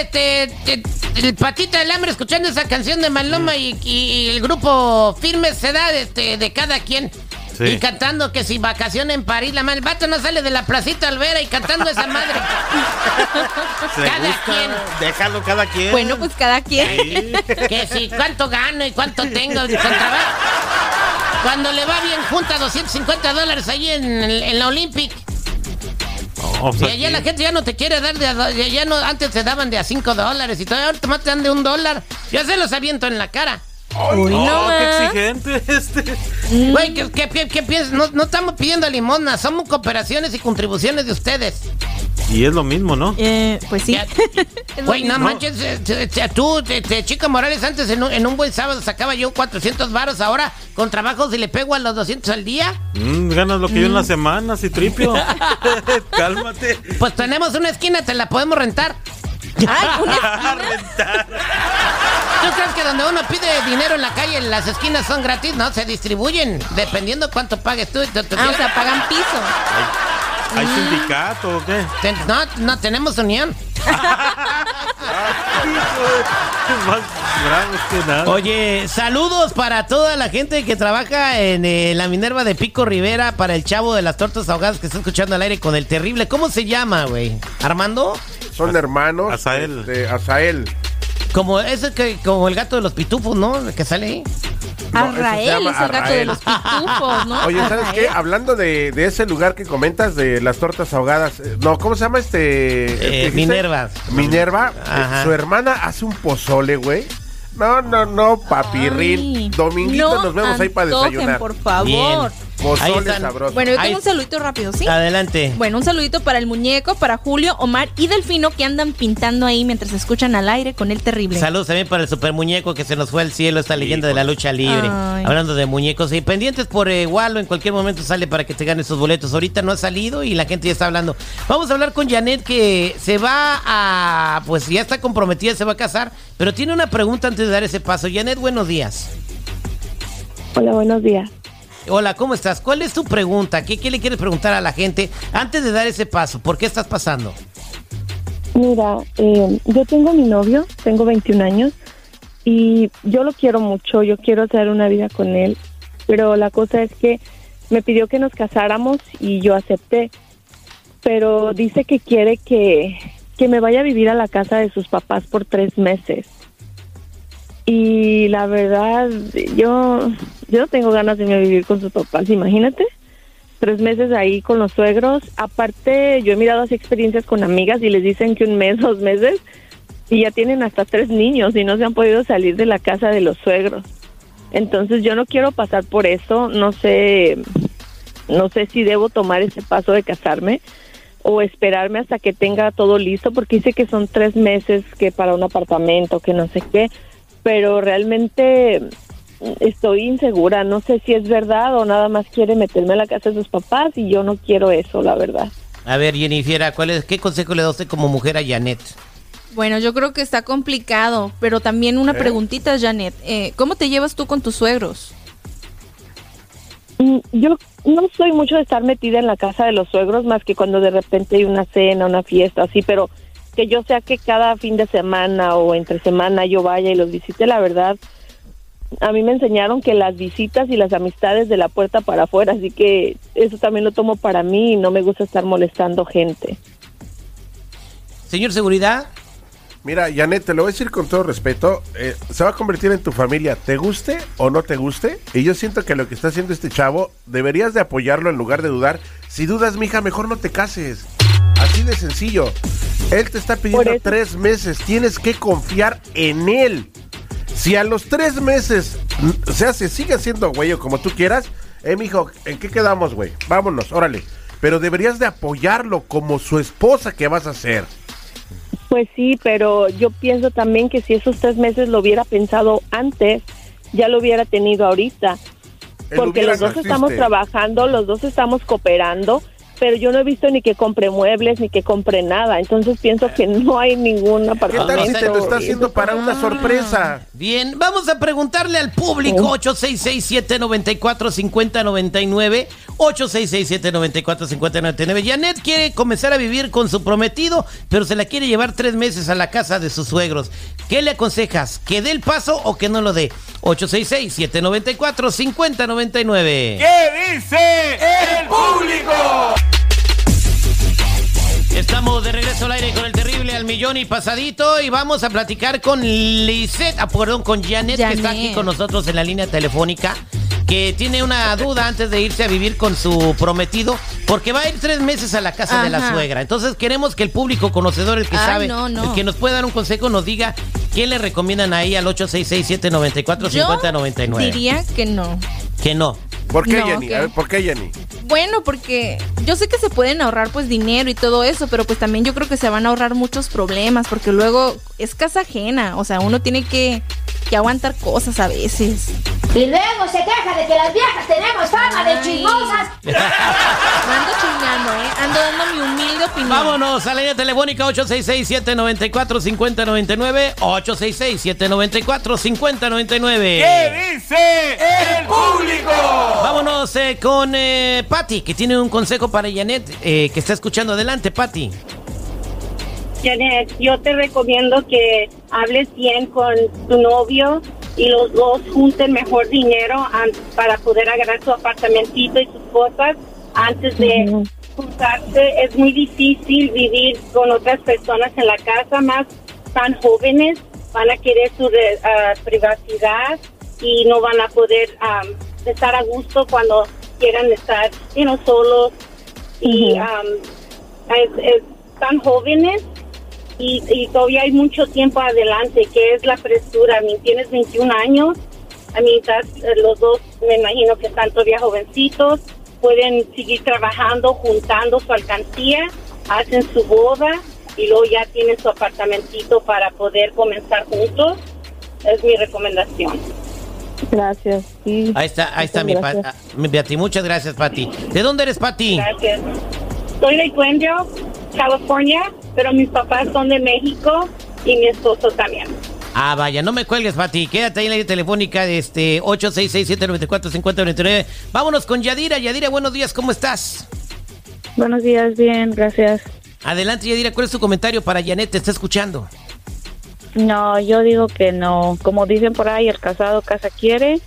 este, este, el patita del hambre escuchando esa canción de Maloma y, y el grupo Firme se da este, de cada quien. Sí. Y cantando que si vacación en París, la madre. El vato no sale de la placita Alvera y cantando esa madre. ¿Se Cada gusta? quien. Déjalo cada quien. Bueno, pues cada quien. Sí. Que si cuánto gano y cuánto tengo. con trabajo. Cuando le va bien, junta 250 dólares ahí en, en la Olympic. Y allá la gente ya no te quiere dar de a do- ya no, antes te daban de a 5 dólares y todo, ahorita más te dan de un dólar. Yo se los aviento en la cara. Uy, no No, qué exigente este. Güey, ¿qué, qué, qué- qué piensas? No, no estamos pidiendo limosna, somos cooperaciones y contribuciones de ustedes. Y es lo mismo, ¿no? Eh, pues sí. Güey, no manches, tú, Chica Morales, antes en un, en un buen sábado sacaba yo 400 varos, ahora con trabajos y le pego a los 200 al día. Mm, ganas lo que yo en la semana, si tripio. Cálmate. Pues tenemos una esquina, te la podemos rentar. Ay, una esquina. rentar. ¿Tú crees que donde uno pide dinero en la calle, las esquinas son gratis? No, se distribuyen dependiendo cuánto pagues tú. Te- te- Ah, o sea, pagan piso. ¿Hay sindicato o qué? no, no tenemos unión. Más bravos que nada. Oye, saludos para toda la gente que trabaja en eh, la Minerva de Pico Rivera, para el chavo de las tortas ahogadas que está escuchando al aire con el terrible. ¿Cómo se llama, güey? ¿Armando? Son hermanos. Azael. este, Azael. Como ese que, como el gato de los pitufos, ¿no? Que sale ahí. No, Arrael es el gato de los pitufos, ¿no? Oye, ¿sabes qué? Arrael. Hablando de, de ese lugar que comentas, de las tortas ahogadas. eh, No, ¿cómo se llama este? Eh? Minerva. Minerva. eh, Ajá. su hermana hace un pozole, güey. No, no, no, papirrín. Dominguito no nos vemos ahí para desayunar. por favor. Bien. Ahí Pozole están. sabroso. Bueno, yo Ahí- tengo un saludito rápido, ¿sí? Adelante. Bueno, un saludito para el muñeco, para Julio, Omar y Delfino que andan pintando ahí mientras escuchan al aire con el terrible. Saludos también para el super muñeco que se nos fue al cielo, esta leyenda de la lucha libre. Ay. Hablando de muñecos y pendientes por eh, Wallo, en cualquier momento sale para que te ganes esos boletos. Ahorita no ha salido y la gente ya está hablando. Vamos a hablar con Janet que se va a, pues ya está comprometida, se va a casar, pero tiene una pregunta antes de dar ese paso. Janet, buenos días. Hola, buenos días. Hola, ¿cómo estás? ¿Cuál es tu pregunta? ¿Qué, qué le quieres preguntar a la gente antes de dar ese paso? ¿Por qué estás pasando? Mira, eh, yo tengo mi novio, tengo 21 años y yo lo quiero mucho, yo quiero hacer una vida con él, pero la cosa es que me pidió que nos casáramos y yo acepté, pero dice que quiere que, que me vaya a vivir a la casa de sus papás por tres meses. Y la verdad, yo, yo no tengo ganas de irme vivir con sus papás, imagínate. tres meses ahí con los suegros. Aparte, yo he mirado así experiencias con amigas y les dicen que un mes, dos meses, y ya tienen hasta tres niños y no se han podido salir de la casa de los suegros. Entonces yo no quiero pasar por eso, no sé, no sé si debo tomar ese paso de casarme o esperarme hasta que tenga todo listo, porque dice que son tres meses que para un apartamento, que no sé qué, pero realmente estoy insegura, no sé si es verdad o nada más quiere meterme a la casa de sus papás y yo no quiero eso, la verdad. A ver, Jennifer, ¿cuál es, ¿qué consejo le da usted como mujer a Janet? Bueno, yo creo que está complicado, pero también una ¿Eh? preguntita, Janet. Eh, ¿Cómo te llevas tú con tus suegros? Mm, Yo no soy mucho de estar metida en la casa de los suegros, más que cuando de repente hay una cena, una fiesta, así, pero que yo sea que cada fin de semana o entre semana yo vaya y los visite, la verdad, a mí me enseñaron que las visitas y las amistades de la puerta para afuera, así que eso también lo tomo para mí y no me gusta estar molestando gente. Señor Seguridad, Mira, Janet, te lo voy a decir con todo respeto. eh, se va a convertir en tu familia, te guste o no te guste. Y yo siento que lo que está haciendo este chavo, deberías de apoyarlo en lugar de dudar. Si dudas, mija, mejor no te cases. Así de sencillo. Él te está pidiendo tres meses. Tienes que confiar en él. Si a los tres meses, o sea, se sigue haciendo güey o como tú quieras, eh, mijo, ¿en qué quedamos, güey? Vámonos, órale. Pero deberías de apoyarlo como su esposa que vas a ser. Pues sí, pero yo pienso también que si esos tres meses lo hubiera pensado antes, ya lo hubiera tenido ahorita. El Porque los no dos estamos trabajando, los dos estamos cooperando, pero yo no he visto ni que compre muebles ni que compre nada. Entonces pienso que no hay ningún ¿Qué apartamento. tal si te lo está haciendo para una sorpresa? Bien, vamos a preguntarle al público 866-794-5099. 866-794-5099. Janet quiere comenzar a vivir con su prometido, pero se la quiere llevar tres meses a la casa de sus suegros. ¿Qué le aconsejas? ¿Que dé el paso o que no lo dé? 866-794-5099. ¿Qué dice el público? Estamos de regreso al aire con el terrible al millón y pasadito y vamos a platicar con Lisette, ah, perdón, con Janet, que está aquí con nosotros en la línea telefónica, que tiene una duda antes de irse a vivir con su prometido, porque va a ir tres meses a la casa de la suegra. Entonces queremos que el público conocedor, el que Ay, sabe, no, no. el que nos puede dar un consejo, nos diga qué le recomiendan ahí al 866-794-5099. Yo diría que no. Que no. ¿Por qué, No, Jenny? ¿qué? A ver, ¿por qué, Jenny? Bueno, porque yo sé que se pueden ahorrar pues dinero y todo eso, pero pues también yo creo que se van a ahorrar muchos problemas, porque luego es casa ajena, o sea, uno tiene que, que aguantar cosas a veces. Y luego se queja de que las viejas tenemos fama de Ay. chismosas. Ando chingando, ¿eh? Ando dando mi humilde opinión. Vámonos a la línea telefónica 866-794-5099. 866-794-5099. ¿Qué dice el público? Vámonos eh, con eh, Patty, que tiene un consejo para Janet, eh, que está escuchando. Adelante, Patty. Janet, yo te recomiendo que hables bien con tu novio y los dos junten mejor dinero para poder agarrar su apartamentito y sus cosas antes de juntarse. Es muy difícil vivir con otras personas en la casa, más tan jóvenes, van a querer su re- ah, privacidad y no van a poder am, estar a gusto cuando quieran estar you know, solos. Y es, es tan jóvenes y, y todavía hay mucho tiempo adelante, que es la presura. A mí tienes 21 años, a mí estás- eh, los dos me imagino que están todavía jovencitos, pueden seguir trabajando, juntando su alcancía, hacen su boda y luego ya tienen su apartamentito para poder comenzar juntos. Es mi recomendación. Gracias. Sí. Ahí está, ahí está mi, pa- Gracias. ah, mi Patty. Muchas gracias, Patty. ¿De dónde eres, Patty? Gracias. Soy de Glendale, California, pero mis papás son de México y mi esposo también. Ah, vaya, no me cuelgues, Pati. Quédate ahí en la línea telefónica de este 866-794-5099. Vámonos con Yadira. Yadira, buenos días, ¿cómo estás? Buenos días, bien, gracias. Adelante, Yadira, ¿cuál es tu comentario para Janet? Te está escuchando. No, yo digo que no. Como dicen por ahí, el casado casa quiere.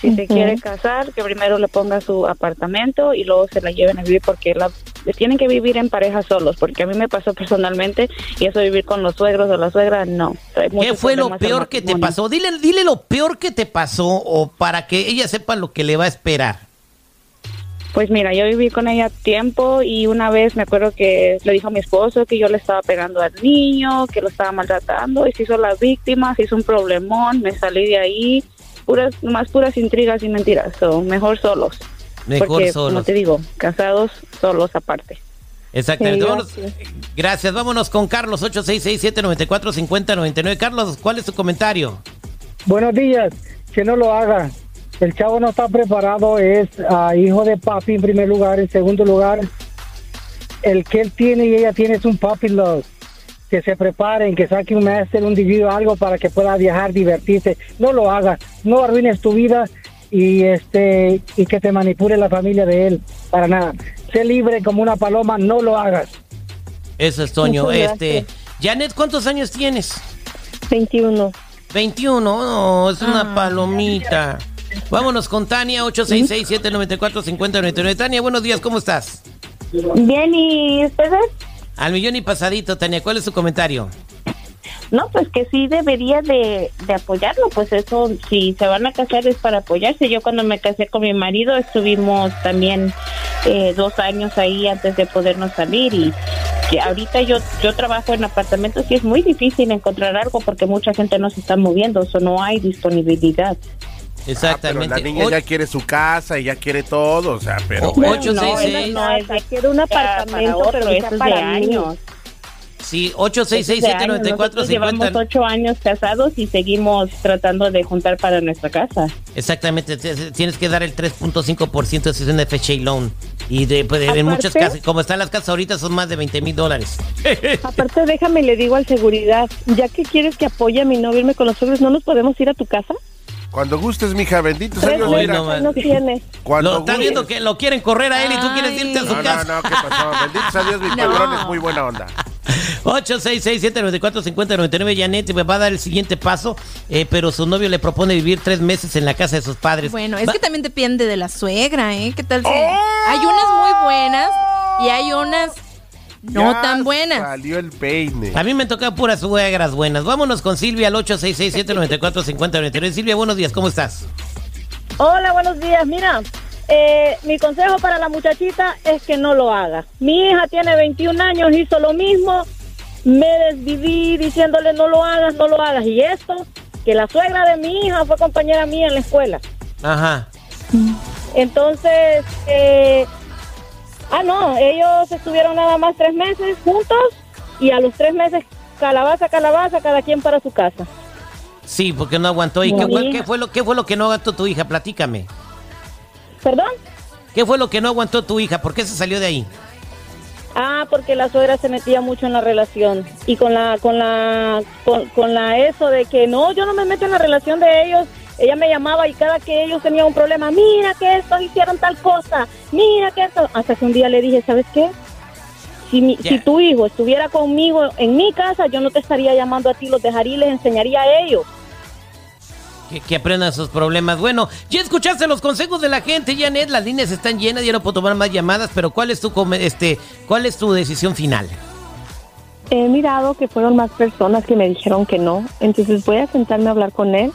Si se quiere casar, que primero le ponga su apartamento y luego se la lleven a vivir porque la, tienen que vivir en pareja solos. Porque a mí me pasó personalmente y eso vivir con los suegros o la suegra, no. ¿Qué fue lo peor que te pasó? Dile, dile lo peor que te pasó o para que ella sepa lo que le va a esperar. Pues mira, yo viví con ella tiempo y una vez me acuerdo que le dijo a mi esposo que yo le estaba pegando al niño, que lo estaba maltratando y se hizo la víctima, se hizo un problemón, me salí de ahí, puras, más puras intrigas y mentiras, so, mejor solos. Mejor Porque, solos. como te digo, casados solos aparte. Exactamente. Sí, Vámonos- gracias. Vámonos con Carlos, 866-794-5099. Carlos, ¿cuál es tu comentario? Buenos días, que no lo haga. El chavo no está preparado, es ah, hijo de papi en primer lugar, en segundo lugar, el que él tiene y ella tiene es un papi love. Que se preparen, que saque un máster, un degree o algo para que pueda viajar, divertirse. No lo haga, no arruines tu vida y este y que te manipule la familia de él, para nada. Sé libre como una paloma, no lo hagas. Eso es Toño. Muchas Este, Janet, ¿cuántos años tienes? 21. 21, no, es una Ah. palomita. Vámonos con Tania, 866-794-5099. Tania, buenos días, ¿cómo estás? Bien, ¿y ustedes? Al millón y pasadito, Tania, ¿cuál es tu comentario? No, pues que sí debería de, de apoyarlo, pues eso, si se van a casar es para apoyarse. Yo cuando me casé con mi marido estuvimos también eh, dos años ahí antes de podernos salir y ahorita yo yo trabajo en apartamentos y es muy difícil encontrar algo porque mucha gente no se está moviendo, o no hay disponibilidad. Ah, pero Exactamente. la niña O- ya quiere su casa y ya quiere todo, o sea, pero... Bueno. Ocho, no, seis, eso seis. no es de- Quiero un apartamento, para pero otro, ya eso es de para mí. años. Sí, Nosotros llevamos 866-794-50. ocho años casados y seguimos tratando de juntar para nuestra casa. Exactamente, te- te- tienes que dar el 3.5% de sesión de FHA loan. Y de, pues, en muchas casas, como están las casas ahorita, son más de 20 mil dólares. Aparte, déjame le digo al seguridad, ya que quieres que apoye a mi novio irme con los suegros, ¿no nos podemos ir a tu casa? Cuando gustes, mija, bendito sea Tres Dios. Uy, mira. no, no tiene. Cuando Lo, está gustes. viendo que lo quieren correr a él y tú quieres irte a su No, no, casa. no, ¿qué pasó? Bendito sea Dios, mi No. patrón es muy buena onda. 866-794-5099. Janet va a dar el siguiente paso, eh, pero su novio le propone vivir tres meses en la casa de sus padres. Bueno, es Va- que también depende de la suegra, ¿eh? ¿Qué tal si hay unas muy buenas y hay unas no Ya tan buenas? Salió el peine. A mí me toca puras suegras buenas. Vámonos con Silvia al 866-794-5099. Silvia, buenos días, ¿cómo estás? Hola, buenos días. Mira, eh, mi consejo para la muchachita es que no lo haga. Mi hija tiene 21 años, hizo lo mismo. Me desviví diciéndole no lo hagas, no lo hagas. Y esto, que la suegra de mi hija fue compañera mía en la escuela. Ajá. Entonces, eh, ah, no, ellos estuvieron nada más tres meses juntos y a los tres meses, calabaza, calabaza, cada quien para su casa. Sí, porque no aguantó. ¿Y qué, fue- hija. qué fue lo, qué fue lo que no aguantó tu hija? Platícame. ¿Perdón? ¿Qué fue lo que no aguantó tu hija? ¿Por qué se salió de ahí? Ah, porque la suegra se metía mucho en la relación y con la, con la, con, con la eso de que no, yo no me meto en la relación de ellos. Ella me llamaba y cada que ellos tenían un problema, mira que estos hicieron tal cosa, mira que esto. Hasta que un día le dije, ¿sabes qué? Si, mi- si tu hijo estuviera conmigo en mi casa, yo no te estaría llamando a ti, los dejaría y les enseñaría a ellos. Que, que aprendan sus problemas. Bueno, ya escuchaste los consejos de la gente, Janet. Las líneas están llenas, ya no puedo tomar más llamadas, pero ¿cuál es tu, este, cuál es tu decisión final? He mirado que fueron más personas que me dijeron que no, entonces voy a sentarme a hablar con él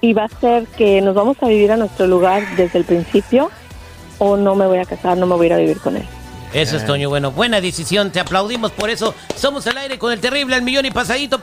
y va a ser que nos vamos a vivir a nuestro lugar desde el principio o no me voy a casar, no me voy a ir a vivir con él. Eso es, Toño. Bueno, buena decisión. Te aplaudimos por eso. Somos el aire con el terrible al millón y pasadito.